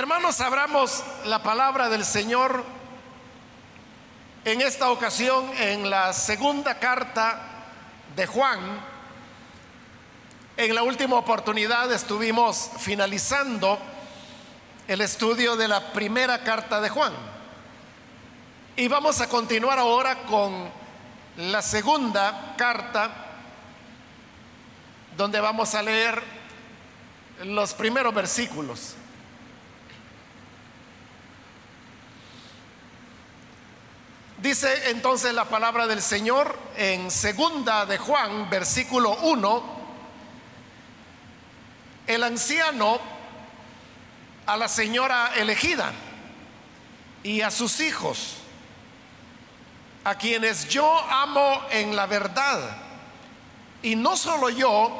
Hermanos, abramos la palabra del Señor en esta ocasión en la segunda carta de Juan. En la última oportunidad estuvimos finalizando el estudio de la primera carta de Juan. Y vamos a continuar ahora con la segunda carta, donde vamos a leer los primeros versículos. Dice entonces la palabra del Señor en segunda de Juan, versículo 1, el anciano a la señora elegida y a sus hijos, a quienes yo amo en la verdad, y no solo yo,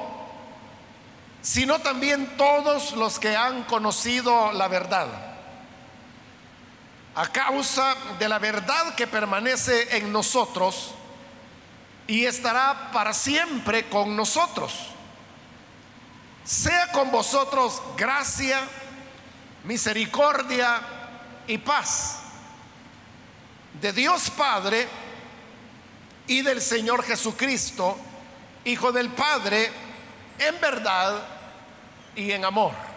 sino también todos los que han conocido la verdad a causa de la verdad que permanece en nosotros y estará para siempre con nosotros. Sea con vosotros gracia, misericordia y paz de Dios Padre y del Señor Jesucristo, Hijo del Padre, en verdad y en amor.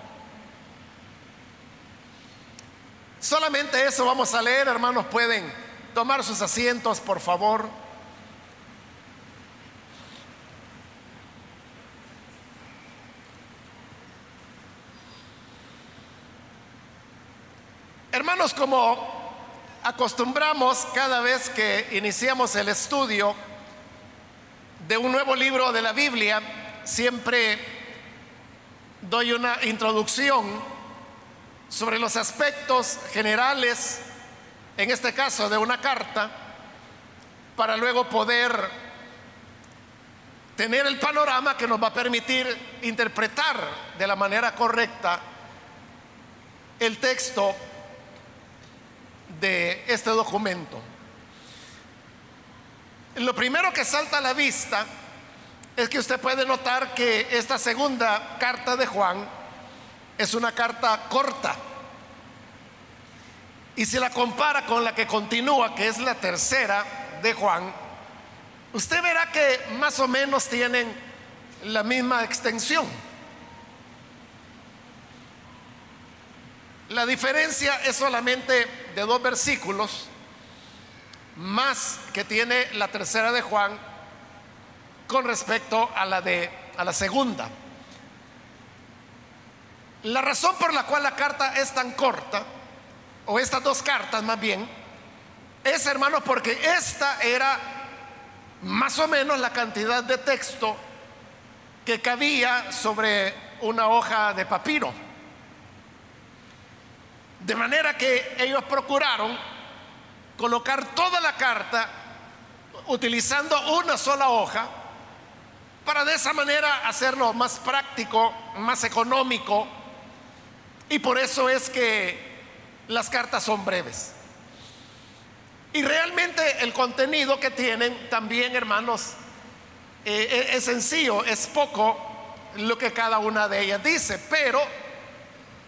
Solamente eso vamos a leer, hermanos. Pueden tomar sus asientos, por favor. Hermanos, como acostumbramos cada vez que iniciamos el estudio de un nuevo libro de la Biblia, siempre doy una introducción sobre los aspectos generales, en este caso de una carta, para luego poder tener el panorama que nos va a permitir interpretar de la manera correcta el texto de este documento. Lo primero que salta a la vista es que usted puede notar que esta segunda carta de Juan es una carta corta. Y si la compara con la que continúa, que es la tercera de Juan, usted verá que más o menos tienen la misma extensión. La diferencia es solamente de dos versículos, más que tiene la tercera de Juan con respecto a la de a la segunda. La razón por la cual la carta es tan corta, o estas dos cartas más bien, es hermano porque esta era más o menos la cantidad de texto que cabía sobre una hoja de papiro. De manera que ellos procuraron colocar toda la carta utilizando una sola hoja para de esa manera hacerlo más práctico, más económico y por eso es que las cartas son breves. Y realmente el contenido que tienen también, hermanos, eh, eh, es sencillo, es poco lo que cada una de ellas dice, pero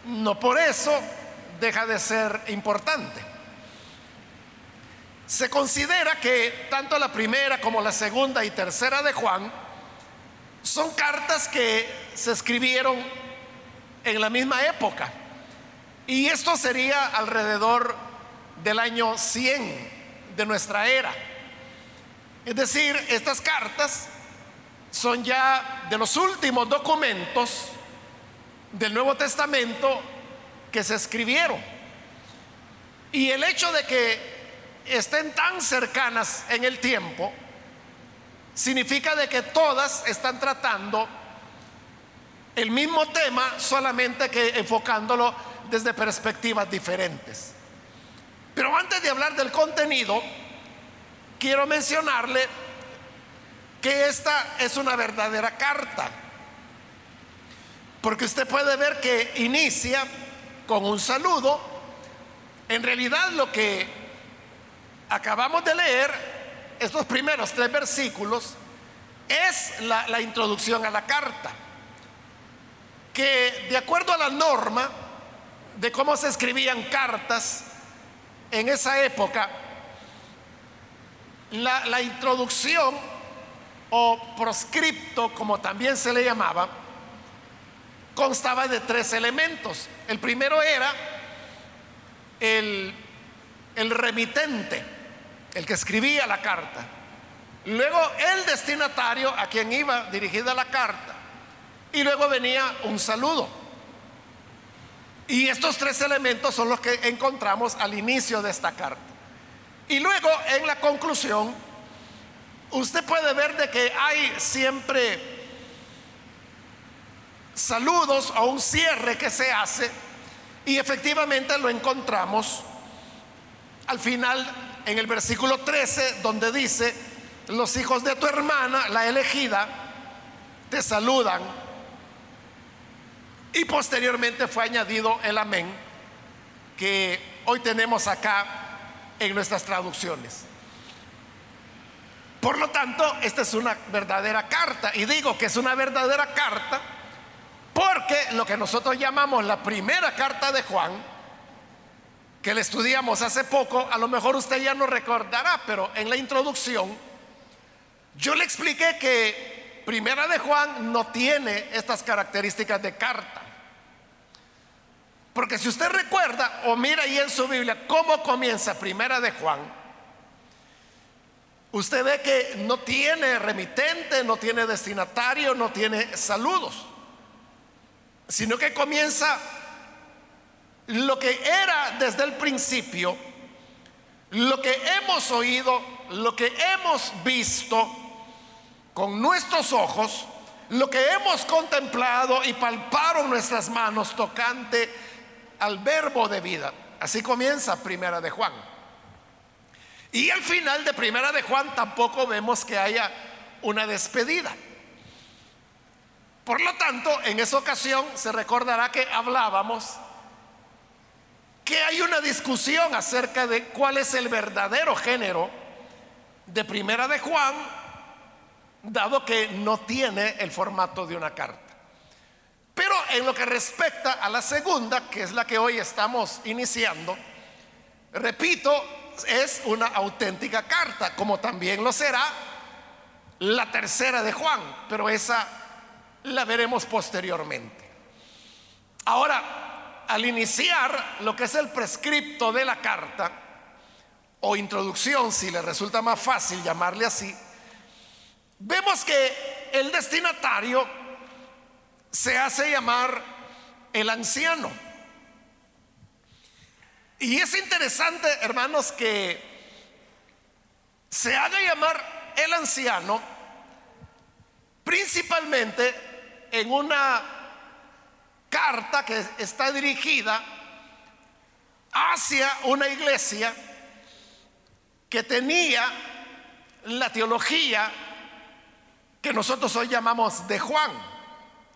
no por eso deja de ser importante. Se considera que tanto la primera como la segunda y tercera de Juan son cartas que se escribieron en la misma época. Y esto sería alrededor del año 100 de nuestra era. Es decir, estas cartas son ya de los últimos documentos del Nuevo Testamento que se escribieron. Y el hecho de que estén tan cercanas en el tiempo significa de que todas están tratando el mismo tema, solamente que enfocándolo desde perspectivas diferentes. Pero antes de hablar del contenido, quiero mencionarle que esta es una verdadera carta. Porque usted puede ver que inicia con un saludo. En realidad lo que acabamos de leer, estos primeros tres versículos, es la, la introducción a la carta que de acuerdo a la norma de cómo se escribían cartas en esa época, la, introducción o proscripto, como también se le llamaba, constaba de tres elementos. El primero era el remitente, el que escribía la carta. Luego el destinatario a quien iba dirigida la carta. Y luego venía un saludo. Y estos tres elementos son los que encontramos al inicio de esta carta. Y luego en la conclusión, usted puede ver de que hay siempre saludos o un cierre que se hace y efectivamente lo encontramos al final en el versículo 13 donde dice, los hijos de tu hermana, la elegida, te saludan. Y posteriormente fue añadido el amén que hoy tenemos acá en nuestras traducciones. Por lo tanto, esta es una verdadera carta. Y digo que es una verdadera carta porque lo que nosotros llamamos la primera carta de Juan, que le estudiamos hace poco, a lo mejor usted ya no recordará, pero en la introducción yo le expliqué que primera de Juan no tiene estas características de carta. Porque si usted recuerda o mira ahí en su Biblia cómo comienza primera de Juan, usted ve que no tiene remitente, no tiene destinatario, no tiene saludos sino que comienza lo que era desde el principio, lo que hemos oído, lo que hemos visto con nuestros ojos, lo que hemos contemplado y palparon nuestras manos tocante al verbo de vida. Así comienza Primera de Juan. Y al final de Primera de Juan tampoco vemos que haya una despedida. Por lo tanto, en esa ocasión se recordará que hablábamos que hay una discusión acerca de cuál es el verdadero género de Primera de Juan, dado que no tiene el formato de una carta. Pero en lo que respecta a la segunda, que es la que hoy estamos iniciando, repito, es una auténtica carta, como también lo será la tercera de Juan, pero esa la veremos posteriormente. Ahora, al iniciar lo que es el prescripto de la carta, o introducción, si le resulta más fácil llamarle así, vemos que el destinatario se hace llamar el anciano. Y es interesante, hermanos, que se haga llamar el anciano principalmente en una carta que está dirigida hacia una iglesia que tenía la teología que nosotros hoy llamamos de Juan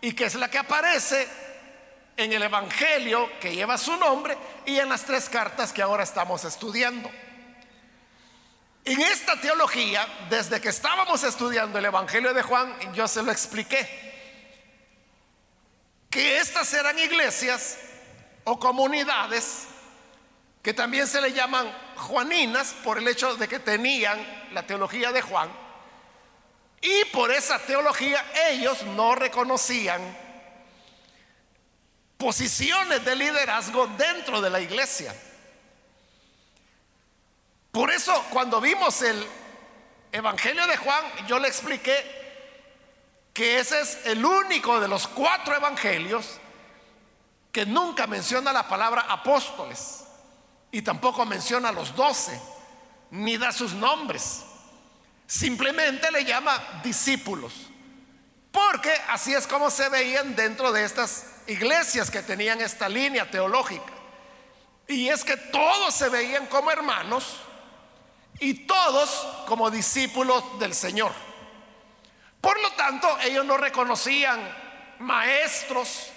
y que es la que aparece en el Evangelio que lleva su nombre y en las tres cartas que ahora estamos estudiando. En esta teología, desde que estábamos estudiando el Evangelio de Juan, yo se lo expliqué que estas eran iglesias o comunidades que también se le llaman juaninas por el hecho de que tenían la teología de Juan. Y por esa teología ellos no reconocían posiciones de liderazgo dentro de la iglesia. Por eso cuando vimos el Evangelio de Juan, yo le expliqué que ese es el único de los cuatro evangelios que nunca menciona la palabra apóstoles y tampoco menciona a los doce, ni da sus nombres. Simplemente le llama discípulos, porque así es como se veían dentro de estas iglesias que tenían esta línea teológica. Y es que todos se veían como hermanos y todos como discípulos del Señor. Por lo tanto, ellos no reconocían maestros,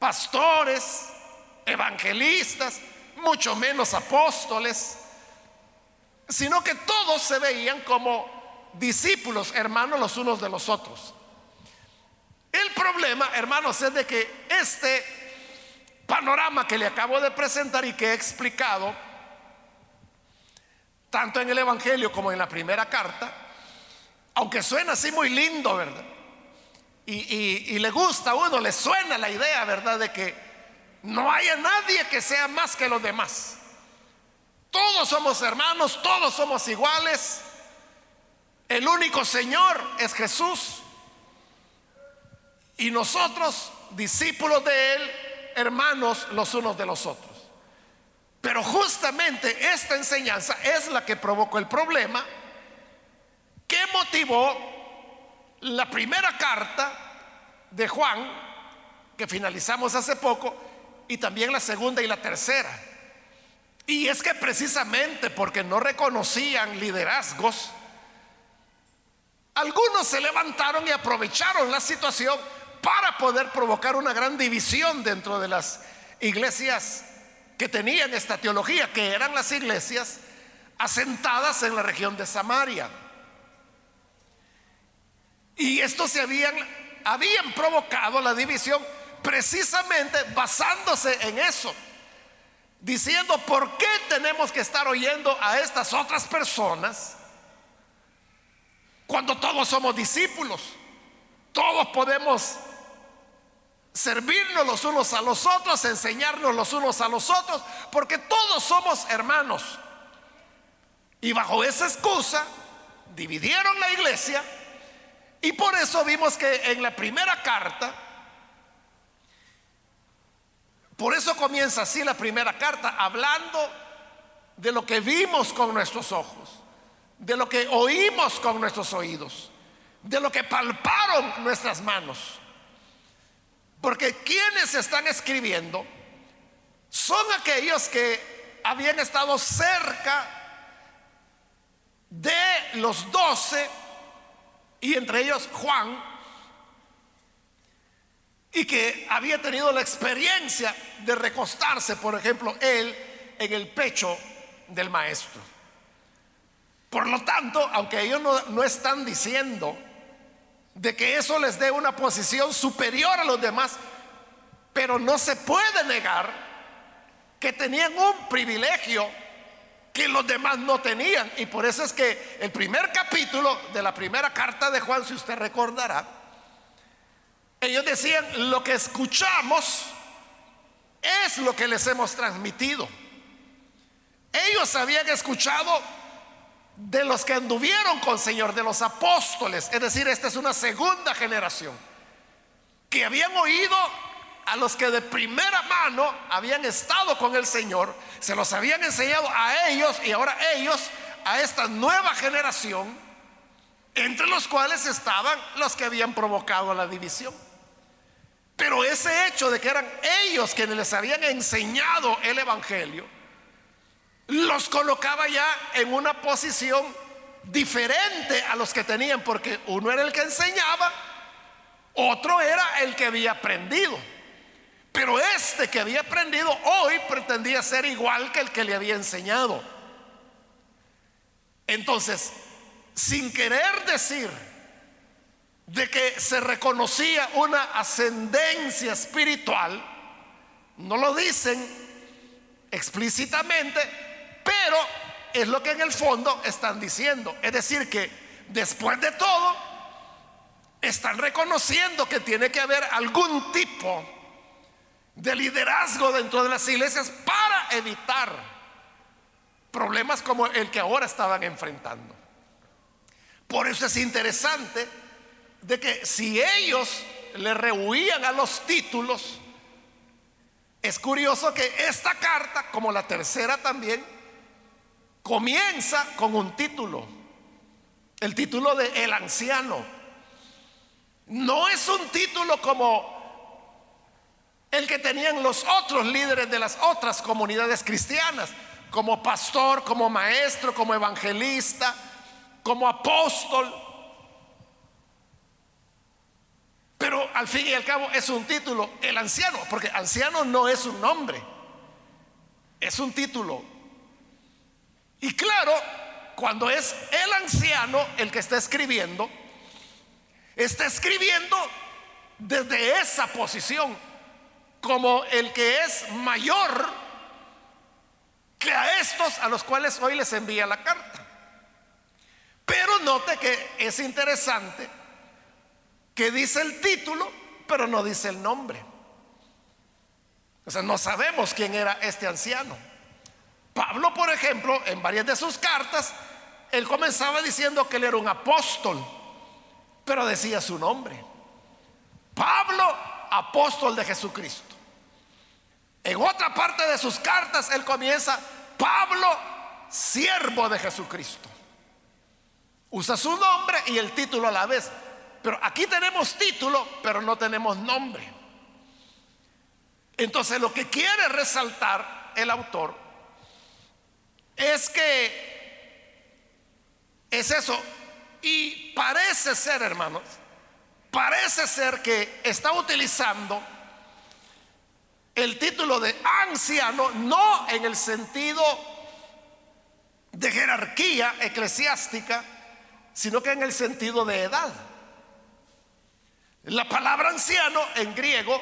pastores, evangelistas, mucho menos apóstoles, sino que todos se veían como discípulos, hermanos los unos de los otros. El problema, hermanos, es de que este panorama que le acabo de presentar y que he explicado, tanto en el Evangelio como en la primera carta, aunque suena así muy lindo, ¿verdad? Y, le gusta a uno, le suena la idea, ¿verdad? De que no haya nadie que sea más que los demás. Todos somos hermanos, todos somos iguales. El único Señor es Jesús. Y nosotros, discípulos de Él, hermanos los unos de los otros. Pero justamente esta enseñanza es la que provocó el problema que motivó la primera carta de Juan, que finalizamos hace poco, y también la segunda y la tercera. Y es que precisamente porque no reconocían liderazgos, algunos se levantaron y aprovecharon la situación para poder provocar una gran división dentro de las iglesias que tenían esta teología, que eran las iglesias asentadas en la región de Samaria. Y estos se habían, habían provocado la división precisamente basándose en eso, diciendo, ¿por qué tenemos que estar oyendo a estas otras personas cuando todos somos discípulos? Todos podemos servirnos los unos a los otros, enseñarnos los unos a los otros, porque todos somos hermanos. Y bajo esa excusa dividieron la iglesia y por eso vimos que en la primera carta, por eso comienza así la primera carta, hablando de lo que vimos con nuestros ojos, de lo que oímos con nuestros oídos, de lo que palparon nuestras manos. Porque quienes están escribiendo son aquellos que habían estado cerca de los doce y entre ellos Juan, y que había tenido la experiencia de recostarse, por ejemplo, él en el pecho del maestro. Por lo tanto, aunque ellos no, no están diciendo de que eso les dé una posición superior a los demás, pero no se puede negar que tenían un privilegio que los demás no tenían. Y por eso es que el primer capítulo de la primera carta de Juan, si usted recordará, ellos decían, lo que escuchamos es lo que les hemos transmitido. Ellos habían escuchado de los que anduvieron con Señor, de los apóstoles, es decir, esta es una segunda generación, que habían oído a los que de primera mano habían estado con el Señor, se los habían enseñado a ellos y ahora ellos a esta nueva generación, entre los cuales estaban los que habían provocado la división. Pero ese hecho de que eran ellos quienes les habían enseñado el Evangelio, los colocaba ya en una posición diferente a los que tenían, porque uno era el que enseñaba, otro era el que había aprendido. Pero este que había aprendido hoy pretendía ser igual que el que le había enseñado. Entonces, sin querer decir de que se reconocía una ascendencia espiritual, no lo dicen explícitamente, pero es lo que en el fondo están diciendo. Es decir, que después de todo, están reconociendo que tiene que haber algún tipo de liderazgo dentro de las iglesias para evitar problemas como el que ahora estaban enfrentando. Por eso es interesante de que si ellos le rehuían a los títulos, es curioso que esta carta, como la tercera también, comienza con un título, el título de El anciano. No es un título como el que tenían los otros líderes de las otras comunidades cristianas, como pastor, como maestro, como evangelista, como apóstol. Pero al fin y al cabo es un título, el anciano, porque anciano no es un nombre, es un título. Y claro, cuando es el anciano el que está escribiendo, está escribiendo desde esa posición como el que es mayor que a estos a los cuales hoy les envía la carta. Pero note que es interesante que dice el título, pero no dice el nombre. O sea, no sabemos quién era este anciano. Pablo, por ejemplo, en varias de sus cartas, él comenzaba diciendo que él era un apóstol, pero decía su nombre. Pablo, apóstol de Jesucristo. En otra parte de sus cartas, él comienza, Pablo, siervo de Jesucristo. Usa su nombre y el título a la vez. Pero aquí tenemos título, pero no tenemos nombre. Entonces lo que quiere resaltar el autor es que es eso. Y parece ser, hermanos, parece ser que está utilizando el título de anciano no en el sentido de jerarquía eclesiástica, sino que en el sentido de edad. La palabra anciano en griego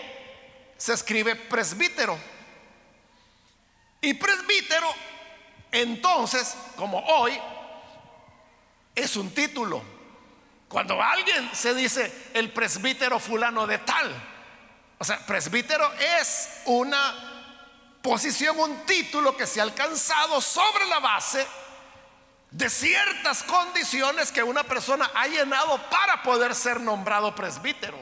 se escribe presbítero. Y presbítero, entonces, como hoy, es un título. Cuando alguien se dice el presbítero fulano de tal, o sea, presbítero es una posición, un título que se ha alcanzado sobre la base de ciertas condiciones que una persona ha llenado para poder ser nombrado presbítero.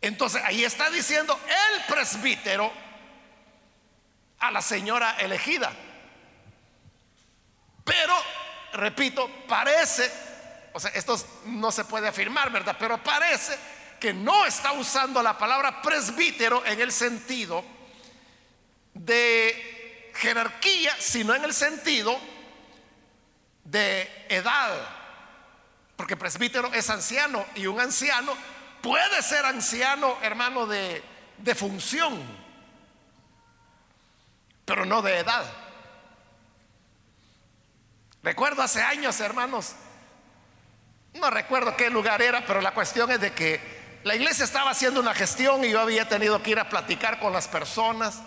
Entonces ahí está diciendo el presbítero a la señora elegida. Pero, repito, parece, o sea, esto no se puede afirmar, ¿verdad? Pero parece que no está usando la palabra presbítero en el sentido de jerarquía, sino en el sentido de edad. Porque presbítero es anciano y un anciano puede ser anciano, hermano, de, de función, pero no de edad. Recuerdo hace años, hermanos, no recuerdo qué lugar era, pero la cuestión es de que la iglesia estaba haciendo una gestión y yo había tenido que ir a platicar con las personas.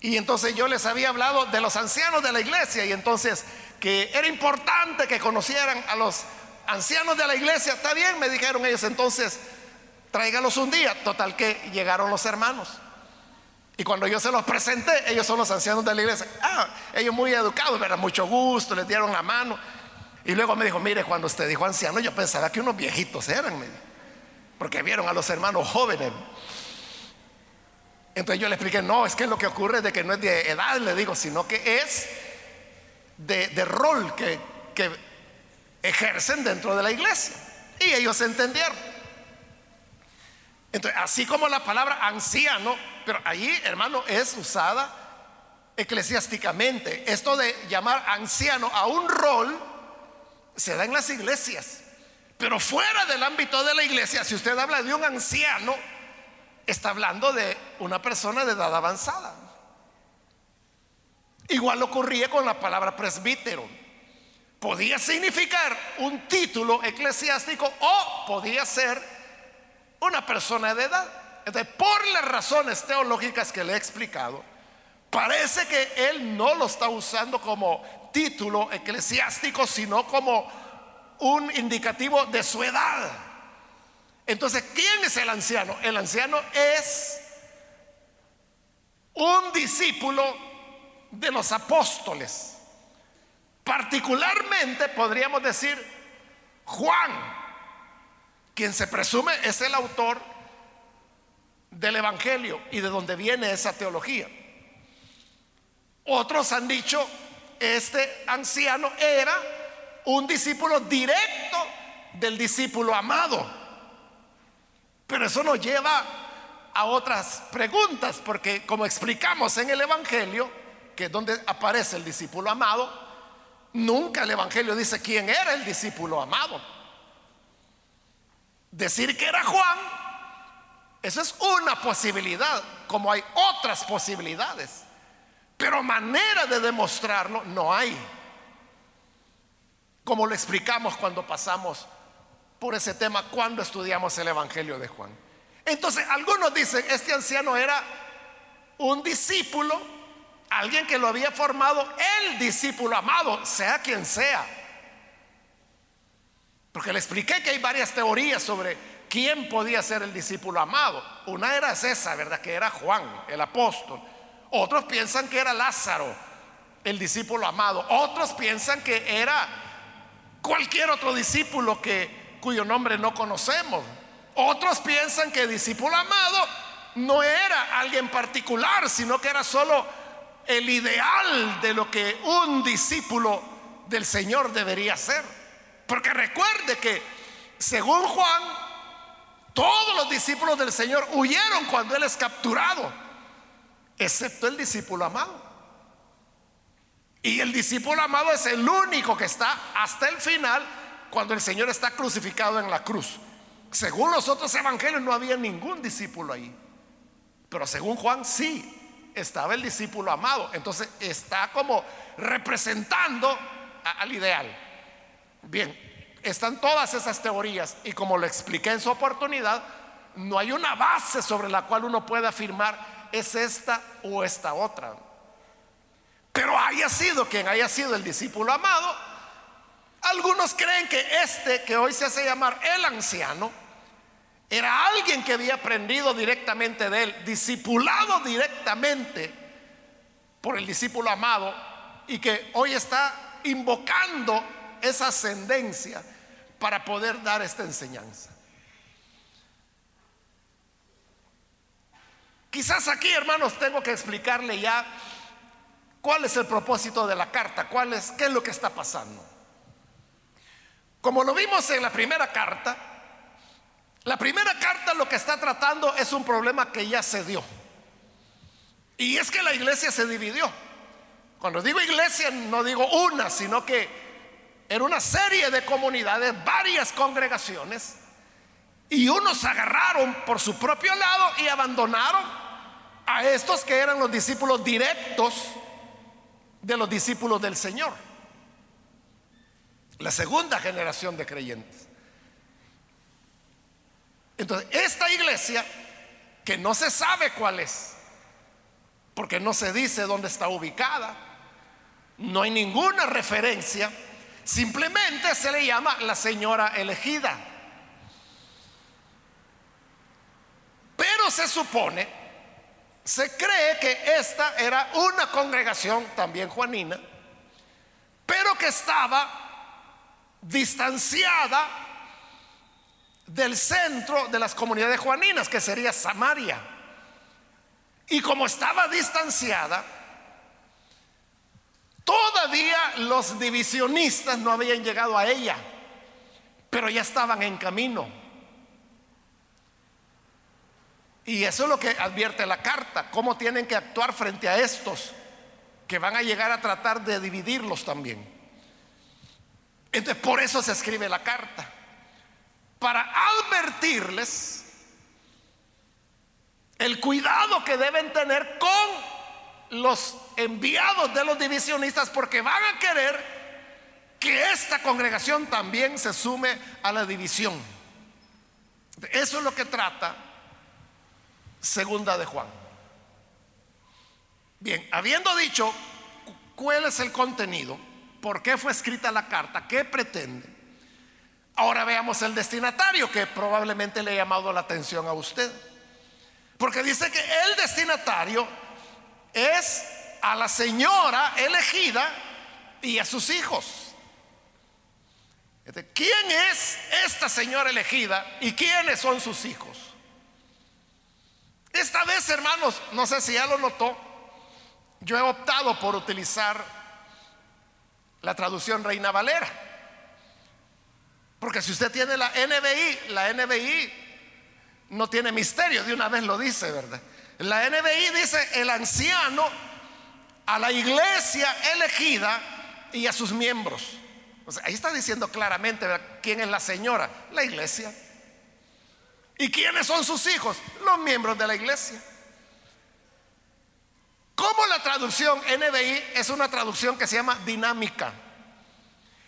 Y entonces yo les había hablado de los ancianos de la iglesia y entonces que era importante que conocieran a los ancianos de la iglesia. Está bien, me dijeron ellos, entonces tráigalos un día. Total que llegaron los hermanos. Y cuando yo se los presenté, ellos son los ancianos de la iglesia. Ah, ellos muy educados, era mucho gusto, les dieron la mano. Y luego me dijo, mire, cuando usted dijo anciano, yo pensaba que unos viejitos eran, porque vieron a los hermanos jóvenes. Entonces yo le expliqué, no, es que lo que ocurre es de que no es de edad, le digo, sino que es de, rol que, ejercen dentro de la iglesia. Y ellos entendieron. Entonces, así como la palabra anciano, pero ahí, hermano, es usada eclesiásticamente. Esto de llamar anciano a un rol se da en las iglesias. Pero fuera del ámbito de la iglesia, si usted habla de un anciano, está hablando de una persona de edad avanzada. Igual ocurría con la palabra presbítero. Podía significar un título eclesiástico o podía ser una persona de edad. Entonces, por las razones teológicas que le he explicado, parece que él no lo está usando como título eclesiástico, sino como un indicativo de su edad. Entonces, ¿quién es el anciano? El anciano es un discípulo de los apóstoles. Particularmente podríamos decir Juan, quien se presume es el autor del Evangelio y de donde viene esa teología. Otros han dicho, este anciano era un discípulo directo del discípulo amado. Pero eso nos lleva a otras preguntas, porque como explicamos en el Evangelio, que es donde aparece el discípulo amado, nunca el Evangelio dice quién era el discípulo amado. Decir que era Juan, eso es una posibilidad, como hay otras posibilidades, pero manera de demostrarlo no hay. Como lo explicamos cuando pasamos por ese tema cuando estudiamos el Evangelio de Juan. Entonces, algunos dicen, este anciano era un discípulo, alguien que lo había formado el discípulo amado, sea quien sea. Porque le expliqué que hay varias teorías sobre quién podía ser el discípulo amado. Una era esa, ¿verdad? Que era Juan, el apóstol. Otros piensan que era Lázaro, el discípulo amado. Otros piensan que era cualquier otro discípulo que, cuyo nombre no conocemos. Otros piensan que discípulo amado no era alguien particular, sino que era solo el ideal de lo que un discípulo del Señor debería ser. Porque recuerde que, según Juan, todos los discípulos del Señor huyeron cuando Él es capturado, excepto el discípulo amado. Y el discípulo amado es el único que está hasta el final cuando el Señor está crucificado en la cruz. Según los otros evangelios no había ningún discípulo ahí. Pero según Juan sí, estaba el discípulo amado. Entonces está como representando al ideal. Bien, están todas esas teorías y como lo expliqué en su oportunidad, no hay una base sobre la cual uno pueda afirmar es esta o esta otra. Pero haya sido quien haya sido el discípulo amado, algunos creen que este que hoy se hace llamar el anciano era alguien que había aprendido directamente de él, discipulado directamente por el discípulo amado y que hoy está invocando esa ascendencia para poder dar esta enseñanza. Quizás aquí, hermanos, tengo que explicarle ya cuál es el propósito de la carta, cuál es, qué es lo que está pasando. Como lo vimos en la primera carta, la primera carta lo que está tratando es un problema que ya se dio. Y es que la iglesia se dividió. Cuando digo iglesia no digo una, sino que era una serie de comunidades, varias congregaciones, y unos agarraron por su propio lado y abandonaron a estos que eran los discípulos directos de los discípulos del Señor la segunda generación de creyentes. Entonces, esta iglesia, que no se sabe cuál es, porque no se dice dónde está ubicada, no hay ninguna referencia, simplemente se le llama la señora elegida. Pero se supone, se cree que esta era una congregación también juanina, pero que estaba distanciada del centro de las comunidades juaninas, que sería Samaria. Y como estaba distanciada, todavía los divisionistas no habían llegado a ella, pero ya estaban en camino. Y eso es lo que advierte la carta, cómo tienen que actuar frente a estos que van a llegar a tratar de dividirlos también. Entonces, por eso se escribe la carta. Para advertirles el cuidado que deben tener con los enviados de los divisionistas porque van a querer que esta congregación también se sume a la división. Eso es lo que trata segunda de Juan. Bien, habiendo dicho cuál es el contenido, ¿Por qué fue escrita la carta? ¿Qué pretende? Ahora veamos el destinatario que probablemente le ha llamado la atención a usted. Porque dice que el destinatario es a la señora elegida y a sus hijos. ¿Quién es esta señora elegida y quiénes son sus hijos? Esta vez, hermanos, no sé si ya lo notó, yo he optado por utilizar la traducción Reina Valera. Porque si usted tiene la NBI, la NBI no tiene misterio, de una vez lo dice, ¿verdad? La NBI dice el anciano a la iglesia elegida y a sus miembros. ahí está diciendo claramente quién es la señora, la iglesia. ¿Y quiénes son sus hijos? Los miembros de la iglesia. Como la traducción NBI es una traducción que se llama dinámica.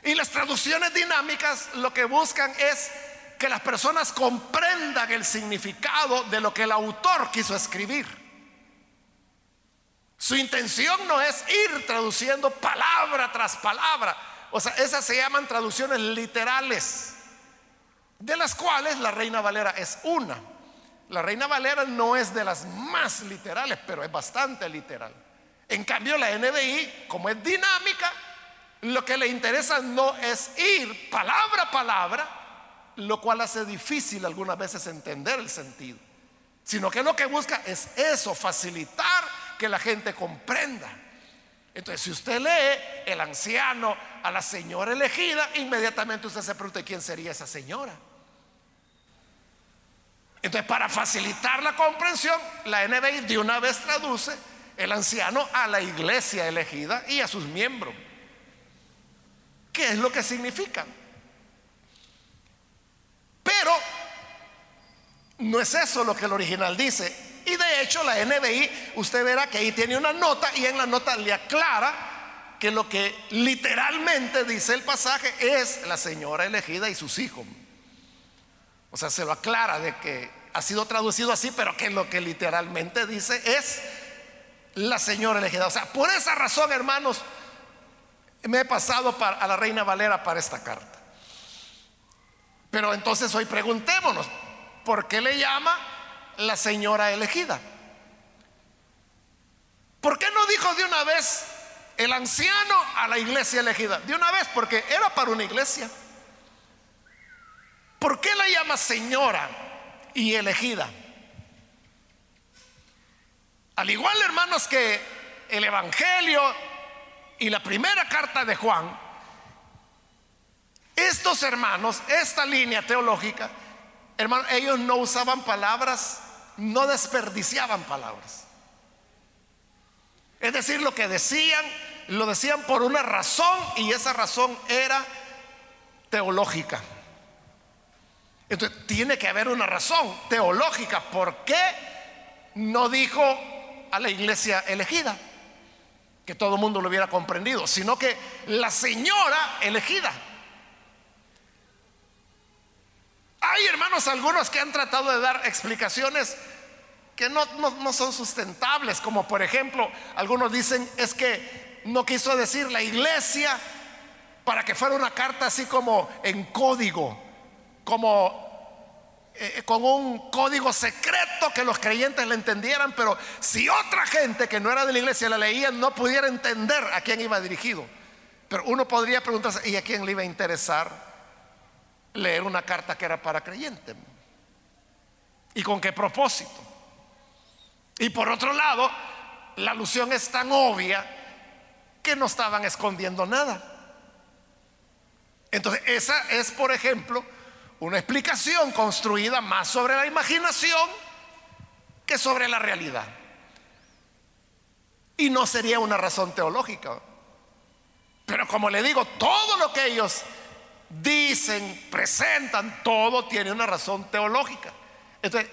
Y las traducciones dinámicas lo que buscan es que las personas comprendan el significado de lo que el autor quiso escribir. Su intención no es ir traduciendo palabra tras palabra. O sea, esas se llaman traducciones literales, de las cuales la Reina Valera es una. La Reina Valera no es de las más literales, pero es bastante literal. En cambio, la NBI, como es dinámica, lo que le interesa no es ir palabra a palabra, lo cual hace difícil algunas veces entender el sentido, sino que lo que busca es eso, facilitar que la gente comprenda. Entonces, si usted lee el anciano a la señora elegida, inmediatamente usted se pregunta quién sería esa señora. Entonces, para facilitar la comprensión, la NBI de una vez traduce el anciano a la iglesia elegida y a sus miembros. ¿Qué es lo que significa? Pero no es eso lo que el original dice. Y de hecho la NBI, usted verá que ahí tiene una nota y en la nota le aclara que lo que literalmente dice el pasaje es la señora elegida y sus hijos. O sea, se lo aclara de que ha sido traducido así, pero que lo que literalmente dice es la señora elegida. O sea, por esa razón, hermanos, me he pasado a la reina Valera para esta carta. Pero entonces hoy preguntémonos, ¿por qué le llama la señora elegida? ¿Por qué no dijo de una vez el anciano a la iglesia elegida? De una vez, porque era para una iglesia. ¿Por qué la llama señora y elegida? Al igual, hermanos, que el Evangelio y la primera carta de Juan, estos hermanos, esta línea teológica, hermanos, ellos no usaban palabras, no desperdiciaban palabras. Es decir, lo que decían, lo decían por una razón y esa razón era teológica. Entonces, tiene que haber una razón teológica. ¿Por qué no dijo a la iglesia elegida? Que todo el mundo lo hubiera comprendido, sino que la señora elegida. Hay hermanos algunos que han tratado de dar explicaciones que no, no, son sustentables, como por ejemplo, algunos dicen es que no quiso decir la iglesia para que fuera una carta así como en código como eh, eh, con un código secreto que los creyentes le entendieran, pero si otra gente que no era de la iglesia la leía, no pudiera entender a quién iba dirigido. Pero uno podría preguntarse, ¿y a quién le iba a interesar leer una carta que era para creyentes? ¿Y con qué propósito? Y por otro lado, la alusión es tan obvia que no estaban escondiendo nada. Entonces, esa es, por ejemplo, una explicación construida más sobre la imaginación que sobre la realidad. Y no sería una razón teológica. Pero como le digo, todo lo que ellos dicen, presentan, todo tiene una razón teológica. Entonces,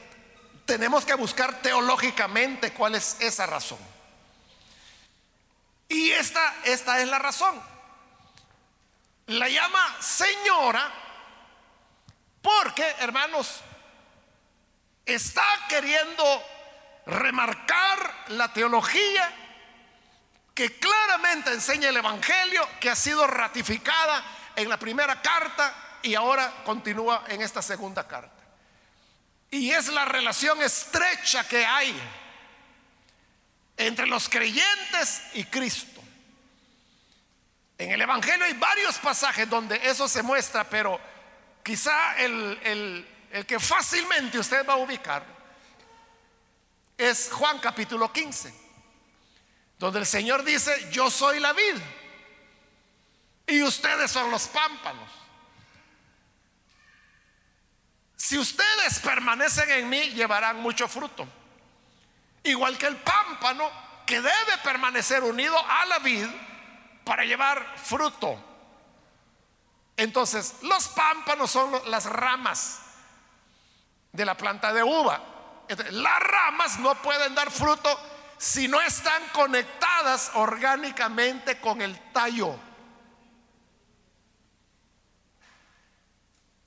tenemos que buscar teológicamente cuál es esa razón. Y esta, esta es la razón. La llama señora porque, hermanos, está queriendo remarcar la teología que claramente enseña el Evangelio, que ha sido ratificada en la primera carta y ahora continúa en esta segunda carta. Y es la relación estrecha que hay entre los creyentes y Cristo. En el Evangelio hay varios pasajes donde eso se muestra, pero Quizá el, que fácilmente usted va a ubicar es Juan capítulo 15, donde el Señor dice, yo soy la vid y ustedes son los pámpanos. Si ustedes permanecen en mí, llevarán mucho fruto. Igual que el pámpano que debe permanecer unido a la vid para llevar fruto. Entonces, los pámpanos son las ramas de la planta de uva. las ramas no pueden dar fruto si no están conectadas orgánicamente con el tallo.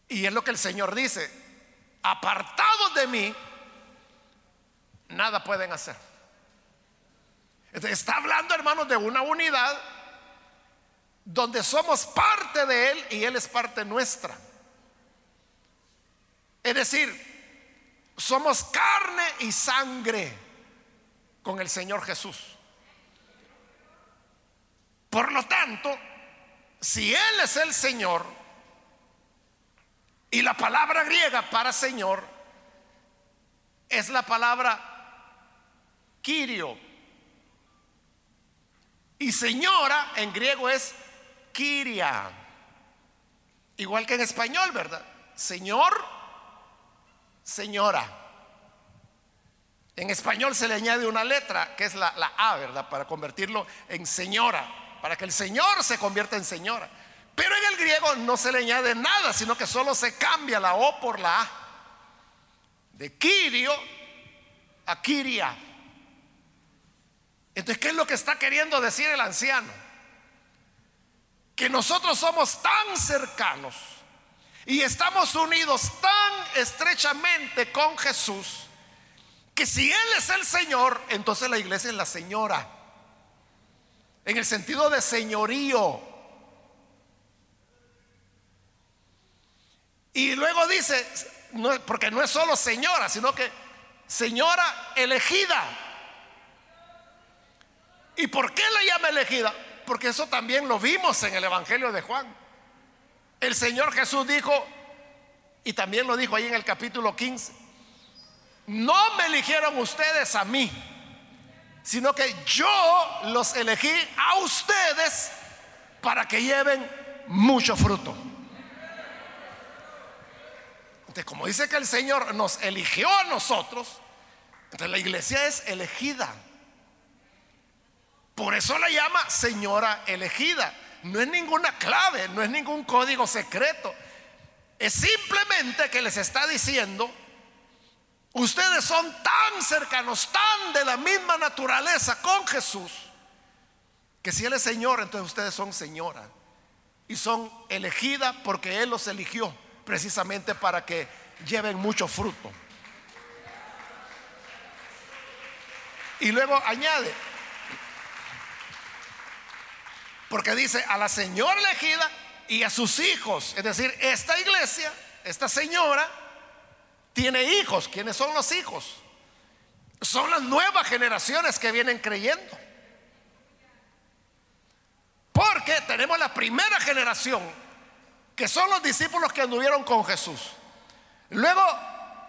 Y es lo que el Señor dice, apartados de mí, nada pueden hacer. Está hablando, hermanos, de una unidad donde somos parte de Él y Él es parte nuestra. Es decir, somos carne y sangre con el Señor Jesús. Por lo tanto, si Él es el Señor, y la palabra griega para Señor es la palabra Kirio. Y señora en griego es Kiria. Igual que en español, ¿verdad? Señor, señora. En español se le añade una letra, que es la, la, A, ¿verdad? Para convertirlo en señora, para que el Señor se convierta en señora. Pero en el griego no se le añade nada, sino que solo se cambia la O por la A. De Kirio a Kiria. Entonces, ¿qué es lo que está queriendo decir el anciano? Que nosotros somos tan cercanos y estamos unidos tan estrechamente con Jesús que si Él es el Señor, entonces la iglesia es la señora. En el sentido de señorío. Y luego dice, porque no es solo señora, sino que señora elegida. ¿Y por qué la llama elegida? Porque eso también lo vimos en el Evangelio de Juan. El Señor Jesús dijo, y también lo dijo ahí en el capítulo 15, no me eligieron ustedes a mí, sino que yo los elegí a ustedes para que lleven mucho fruto. Entonces, como dice que el Señor nos eligió a nosotros, la iglesia es elegida. Por eso la llama señora elegida. No es ninguna clave, no es ningún código secreto. Es simplemente que les está diciendo, ustedes son tan cercanos, tan de la misma naturaleza con Jesús, que si Él es Señor, entonces ustedes son señora. Y son elegida porque Él los eligió precisamente para que lleven mucho fruto. Y luego añade, porque dice a la señora elegida y a sus hijos, es decir, esta iglesia, esta señora, tiene hijos. ¿Quiénes son los hijos? Son las nuevas generaciones que vienen creyendo. Porque tenemos la primera generación que son los discípulos que anduvieron con Jesús. Luego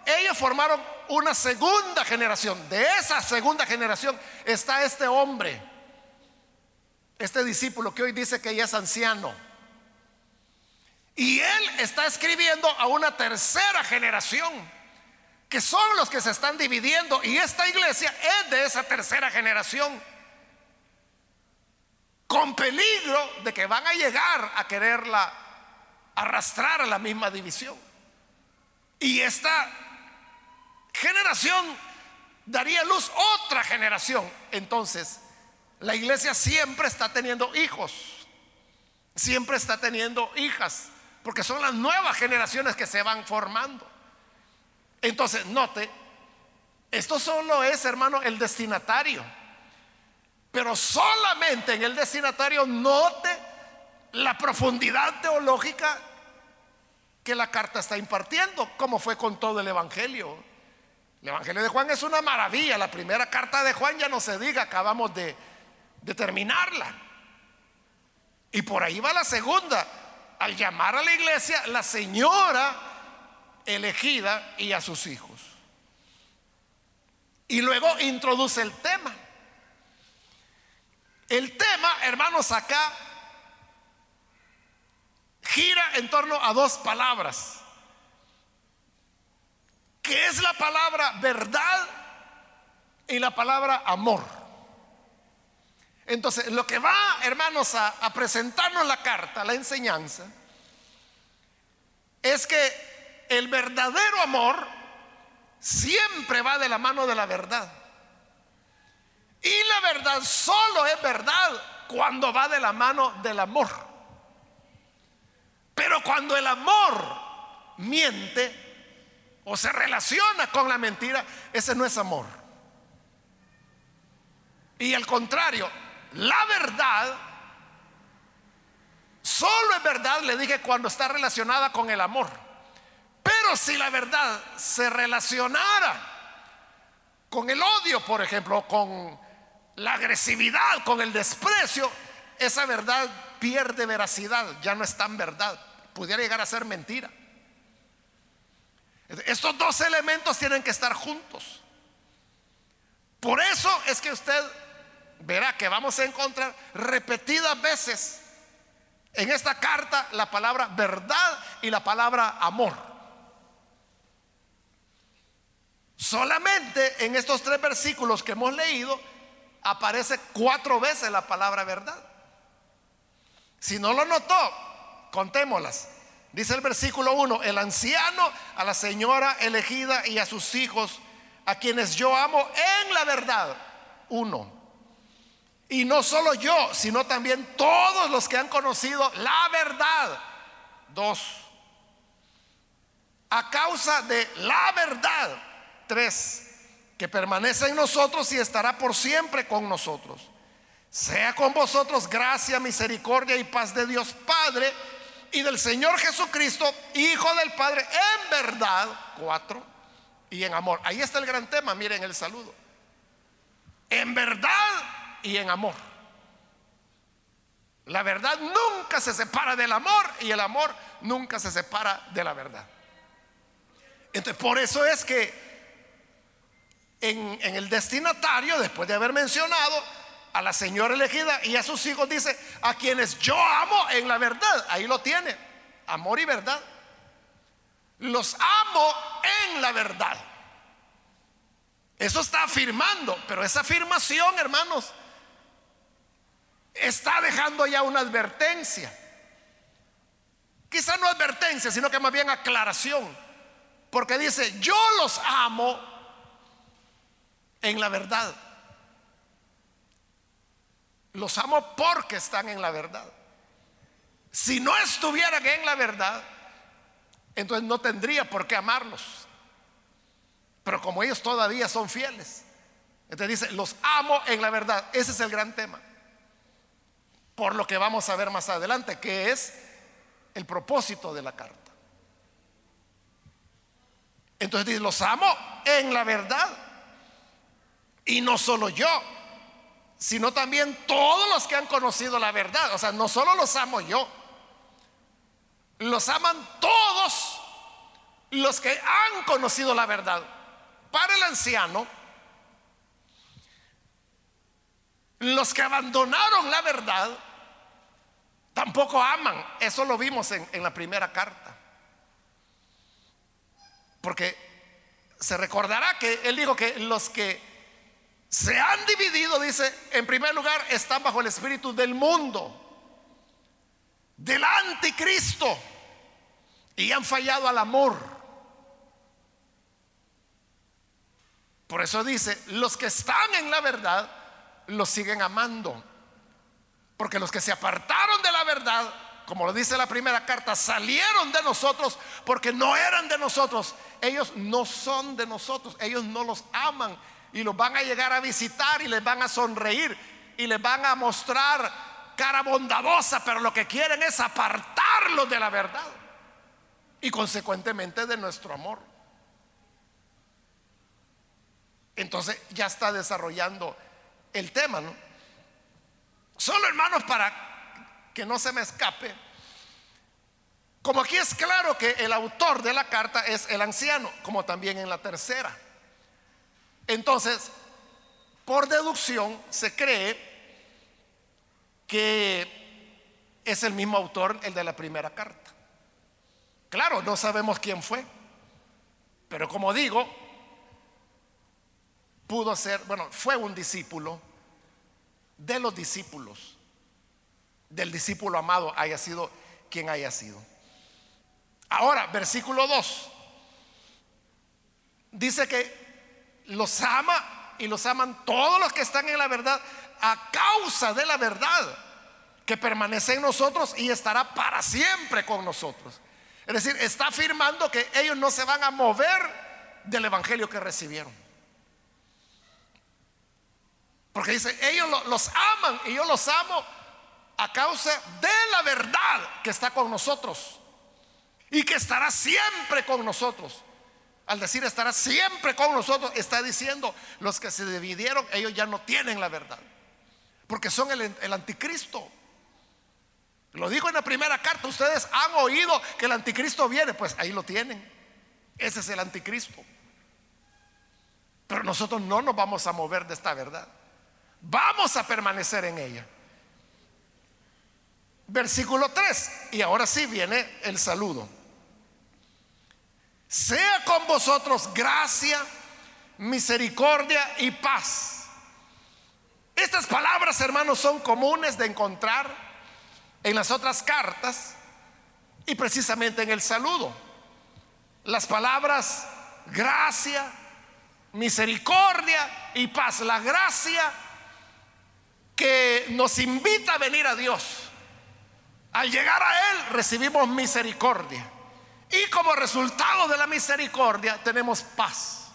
ellos formaron una segunda generación. De esa segunda generación está este hombre, este discípulo que hoy dice que ya es anciano. Y él está escribiendo a una tercera generación, que son los que se están dividiendo. Y esta iglesia es de esa tercera generación, con peligro de que van a llegar a quererla arrastrar a la misma división. Y esta generación daría luz otra generación. Entonces, la iglesia siempre está teniendo hijos, siempre está teniendo hijas, porque son las nuevas generaciones que se van formando. Entonces, note, esto solo es, hermano, el destinatario. Pero solamente en el destinatario note la profundidad teológica que la carta está impartiendo, como fue con todo el Evangelio. El Evangelio de Juan es una maravilla. La primera carta de Juan ya no se diga, acabamos de, de terminarla. Y por ahí va la segunda, al llamar a la iglesia la señora elegida y a sus hijos. Y luego introduce el tema. El tema, hermanos, acá gira en torno a dos palabras, que es la palabra verdad y la palabra amor. Entonces, lo que va, hermanos, a, presentarnos la carta, la enseñanza, es que el verdadero amor siempre va de la mano de la verdad. Y la verdad solo es verdad cuando va de la mano del amor. Pero cuando el amor miente o se relaciona con la mentira, ese no es amor. Y al contrario, la verdad solo es verdad, le dije, cuando está relacionada con el amor. Pero si la verdad se relacionara con el odio, por ejemplo, con la agresividad, con el desprecio, esa verdad pierde veracidad, ya no es tan verdad, pudiera llegar a ser mentira. Estos dos elementos tienen que estar juntos. Por eso es que usted verá que vamos a encontrar repetidas veces en esta carta la palabra verdad y la palabra amor. Solamente en estos tres versículos que hemos leído aparece cuatro veces la palabra verdad. Si no lo notó, contémoslas. Dice el versículo 1, el anciano a la señora elegida y a sus hijos, a quienes yo amo en la verdad. Uno. Y no solo yo, sino también todos los que han conocido la verdad. Dos. A causa de la verdad. Tres. Que permanece en nosotros y estará por siempre con nosotros. Sea con vosotros gracia, misericordia y paz de Dios Padre y del Señor Jesucristo, Hijo del Padre, en verdad. Cuatro. Y en amor. Ahí está el gran tema, miren el saludo. En verdad y en amor. La verdad nunca se separa del amor y el amor nunca se separa de la verdad. Entonces, por eso es que en, en, el destinatario, después de haber mencionado a la señora elegida y a sus hijos, dice, a quienes yo amo en la verdad, ahí lo tiene, amor y verdad. Los amo en la verdad. Eso está afirmando, pero esa afirmación, hermanos, está dejando ya una advertencia. Quizá no advertencia, sino que más bien aclaración. Porque dice, yo los amo en la verdad. Los amo porque están en la verdad. Si no estuvieran en la verdad, entonces no tendría por qué amarlos. Pero como ellos todavía son fieles, entonces dice, los amo en la verdad. Ese es el gran tema por lo que vamos a ver más adelante, que es el propósito de la carta. Entonces dice, los amo en la verdad. Y no solo yo, sino también todos los que han conocido la verdad. O sea, no solo los amo yo, los aman todos los que han conocido la verdad. Para el anciano, Los que abandonaron la verdad tampoco aman. Eso lo vimos en, la primera carta. Porque se recordará que él dijo que los que se han dividido, dice, en primer lugar, están bajo el espíritu del mundo, del anticristo, y han fallado al amor. Por eso dice, los que están en la verdad, los siguen amando. Porque los que se apartaron de la verdad, como lo dice la primera carta, salieron de nosotros porque no eran de nosotros. Ellos no son de nosotros, ellos no los aman y los van a llegar a visitar y les van a sonreír y les van a mostrar cara bondadosa, pero lo que quieren es apartarlos de la verdad y consecuentemente de nuestro amor. Entonces ya está desarrollando el tema, ¿no? Solo hermanos, para que no se me escape, como aquí es claro que el autor de la carta es el anciano, como también en la tercera. Entonces, por deducción, se cree que es el mismo autor el de la primera carta. Claro, no sabemos quién fue, pero como digo, pudo ser, bueno, fue un discípulo de los discípulos, del discípulo amado, haya sido quien haya sido. Ahora, versículo 2, dice que los ama y los aman todos los que están en la verdad a causa de la verdad que permanece en nosotros y estará para siempre con nosotros. Es decir, está afirmando que ellos no se van a mover del evangelio que recibieron. Porque dice, ellos los aman y yo los amo a causa de la verdad que está con nosotros y que estará siempre con nosotros. Al decir estará siempre con nosotros, está diciendo los que se dividieron, ellos ya no tienen la verdad, porque son el, anticristo. Lo dijo en la primera carta, ustedes han oído que el anticristo viene, pues ahí lo tienen. Ese es el anticristo. Pero nosotros no nos vamos a mover de esta verdad. Vamos a permanecer en ella. Versículo 3. Y ahora sí viene el saludo. Sea con vosotros gracia, misericordia y paz. Estas palabras, hermanos, son comunes de encontrar en las otras cartas y precisamente en el saludo. Las palabras gracia, misericordia y paz. La gracia que nos invita a venir a Dios. Al llegar a Él recibimos misericordia. Y como resultado de la misericordia tenemos paz.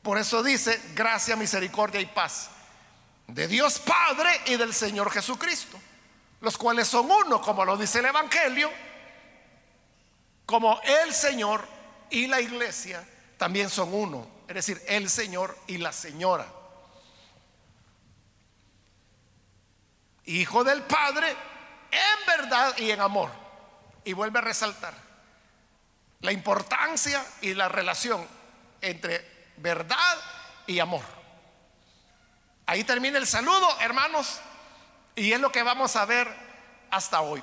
Por eso dice gracia, misericordia y paz. De Dios Padre y del Señor Jesucristo los cuales son uno, como lo dice el Evangelio, como el Señor y la iglesia también son uno, es decir, el Señor y la señora. Hijo del Padre en verdad y en amor. Y vuelve a resaltar la importancia y la relación entre verdad y amor. Ahí termina el saludo, hermanos. Y es lo que vamos a ver hasta hoy.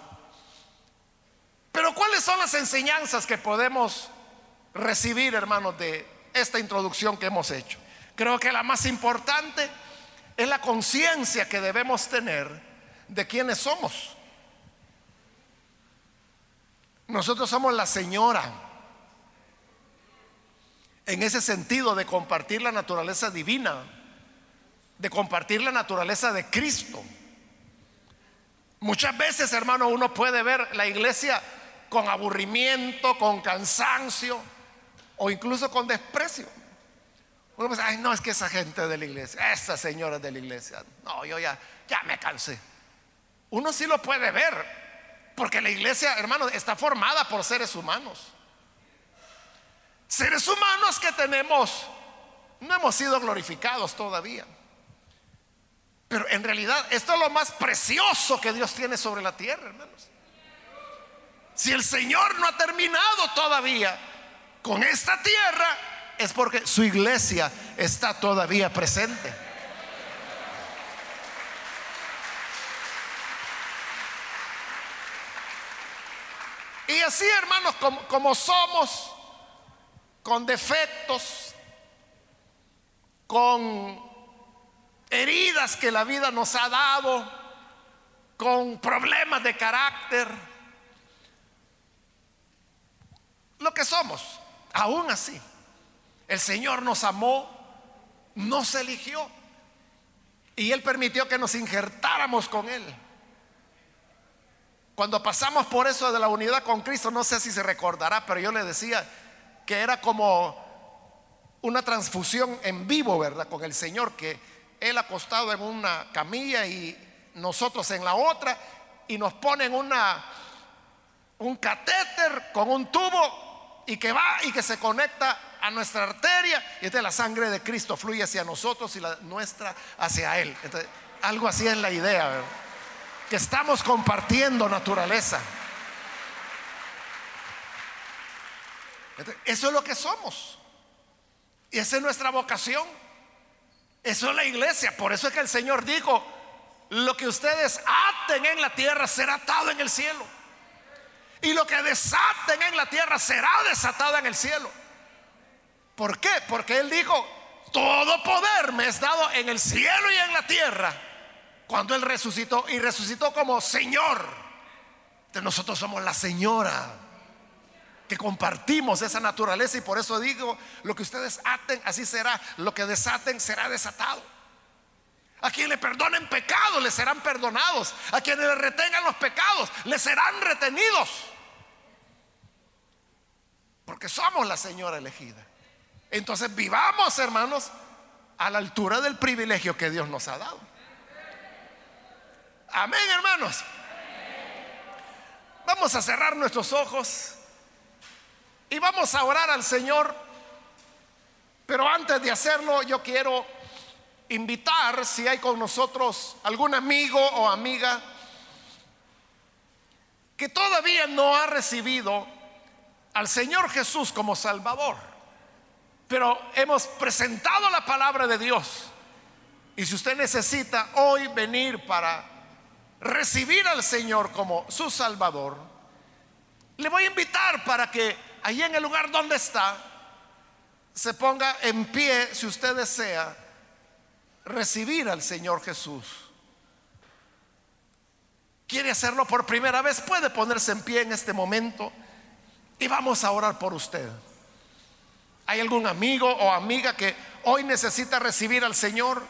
Pero ¿cuáles son las enseñanzas que podemos recibir, hermanos, de esta introducción que hemos hecho? Creo que la más importante es la conciencia que debemos tener de quiénes somos. Nosotros somos la señora. En ese sentido de compartir la naturaleza divina, de compartir la naturaleza de Cristo. Muchas veces, hermano, uno puede ver la iglesia con aburrimiento, con cansancio o incluso con desprecio. Uno ay, no, es que esa gente de la iglesia, esa señora de la iglesia, no, yo ya, ya me cansé. Uno sí lo puede ver, porque la iglesia, hermano, está formada por seres humanos. Seres humanos que tenemos, no hemos sido glorificados todavía. Pero en realidad esto es lo más precioso que Dios tiene sobre la tierra, hermanos. Si el Señor no ha terminado todavía con esta tierra, es porque su iglesia está todavía presente. Y así, hermanos, como, somos, con defectos, con heridas que la vida nos ha dado, con problemas de carácter, lo que somos, aún así. El Señor nos amó, nos eligió y Él permitió que nos injertáramos con Él. Cuando pasamos por eso de la unidad con Cristo, no sé si se recordará, pero yo le decía que era como una transfusión en vivo, ¿verdad? Con el Señor, que él acostado en una camilla y nosotros en la otra, y nos ponen una, un catéter con un tubo y que va y que se conecta a nuestra arteria, y entonces la sangre de Cristo fluye hacia nosotros y la nuestra hacia Él. algo así es la idea, que estamos compartiendo naturaleza. eso es lo que somos. Y esa es nuestra vocación. Eso es la iglesia. Por eso es que el Señor dijo, lo que ustedes aten en la tierra será atado en el cielo. Y lo que desaten en la tierra será desatado en el cielo. ¿Por qué? Porque Él dijo, todo poder me es dado en el cielo y en la tierra. Cuando Él resucitó y resucitó como Señor. Nosotros somos la señora que compartimos esa naturaleza y por eso digo, lo que ustedes aten, así será, lo que desaten será desatado. A quien le perdonen pecados, les serán perdonados. A quienes le retengan los pecados, les serán retenidos. porque somos la señora elegida. Entonces vivamos, hermanos, a la altura del privilegio que Dios nos ha dado. Amén, hermanos. Vamos a cerrar nuestros ojos y vamos a orar al Señor. Pero antes de hacerlo, yo quiero invitar, si hay con nosotros algún amigo o amiga que todavía no ha recibido al Señor Jesús como Salvador, pero hemos presentado la palabra de Dios. Y si usted necesita hoy venir para recibir al Señor como su Salvador, le voy a invitar para que allí en el lugar donde está, se ponga en pie si usted desea recibir al Señor Jesús. ¿Quiere hacerlo por primera vez? Puede ponerse en pie en este momento y vamos a orar por usted. ¿Hay algún amigo o amiga que hoy necesita recibir al Señor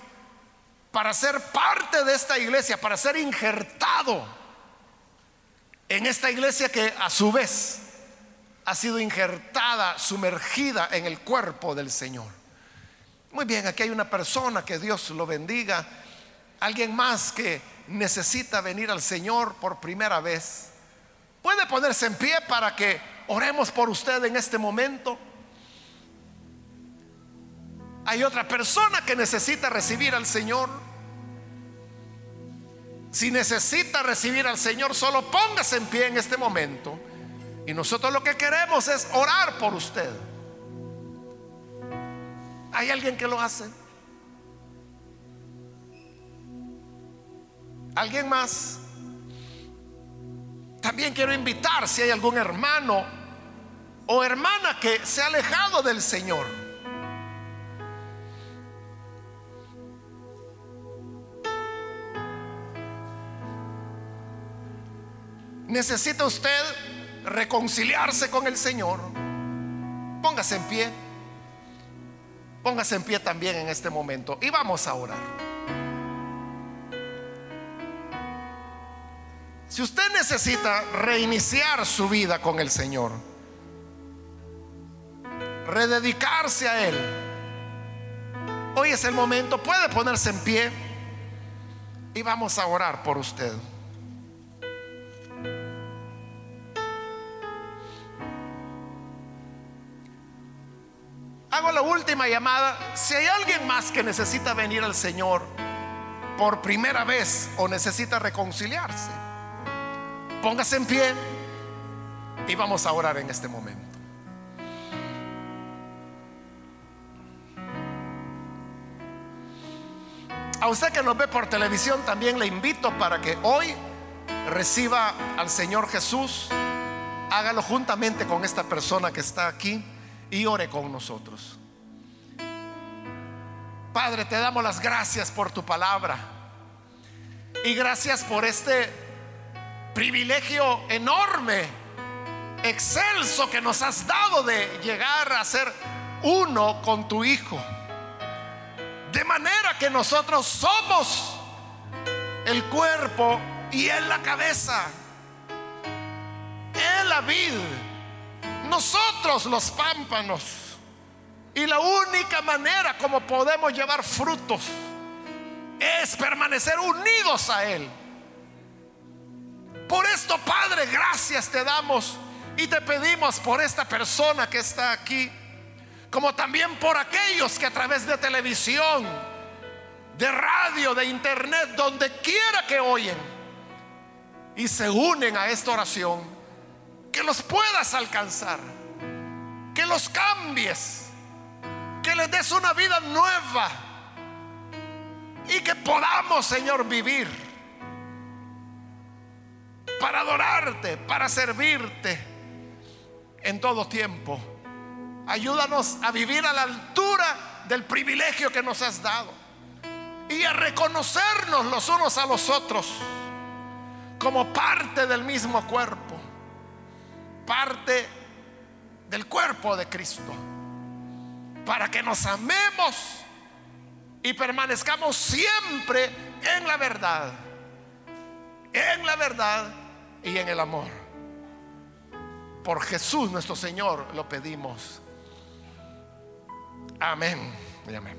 para ser parte de esta iglesia, para ser injertado en esta iglesia que a su vez ha sido injertada, sumergida en el cuerpo del Señor? Muy bien, aquí hay una persona que Dios lo bendiga. Alguien más que necesita venir al Señor por primera vez. Puede ponerse en pie para que oremos por usted en este momento. Hay otra persona que necesita recibir al Señor. Si necesita recibir al Señor, solo póngase en pie en este momento. Y nosotros lo que queremos es orar por usted. ¿Hay alguien que lo hace? ¿Alguien más? También quiero invitar si hay algún hermano o hermana que se ha alejado del Señor. Necesita usted reconciliarse con el Señor. Póngase en pie. Póngase en pie también en este momento y vamos a orar. Si usted necesita reiniciar su vida con el Señor, rededicarse a Él, hoy es el momento, puede ponerse en pie y vamos a orar por usted. Hago la última llamada. Si hay alguien más que necesita venir al Señor por primera vez o necesita reconciliarse, póngase en pie y vamos a orar en este momento. A usted que nos ve por televisión también le invito para que hoy reciba al Señor Jesús. Hágalo juntamente con esta persona que está aquí y ore con nosotros. Padre, te damos las gracias por tu palabra y gracias por este privilegio enorme, excelso que nos has dado de llegar a ser uno con tu Hijo. De manera que nosotros somos el cuerpo y Él la cabeza, Él la vida nosotros los pámpanos. Y la única manera como podemos llevar frutos es permanecer unidos a Él. Por esto, Padre, gracias te damos y te pedimos por esta persona que está aquí, como también por aquellos que a través de televisión, de radio, de internet, donde quiera que oyen y se unen a esta oración que los puedas alcanzar, que los cambies, que les des una vida nueva y que podamos, Señor, vivir para adorarte, para servirte en todo tiempo. Ayúdanos a vivir a la altura del privilegio que nos has dado y a reconocernos los unos a los otros como parte del mismo cuerpo parte del cuerpo de Cristo. Para que nos amemos y permanezcamos siempre en la verdad. En la verdad y en el amor. Por Jesús nuestro Señor lo pedimos. Amén amén.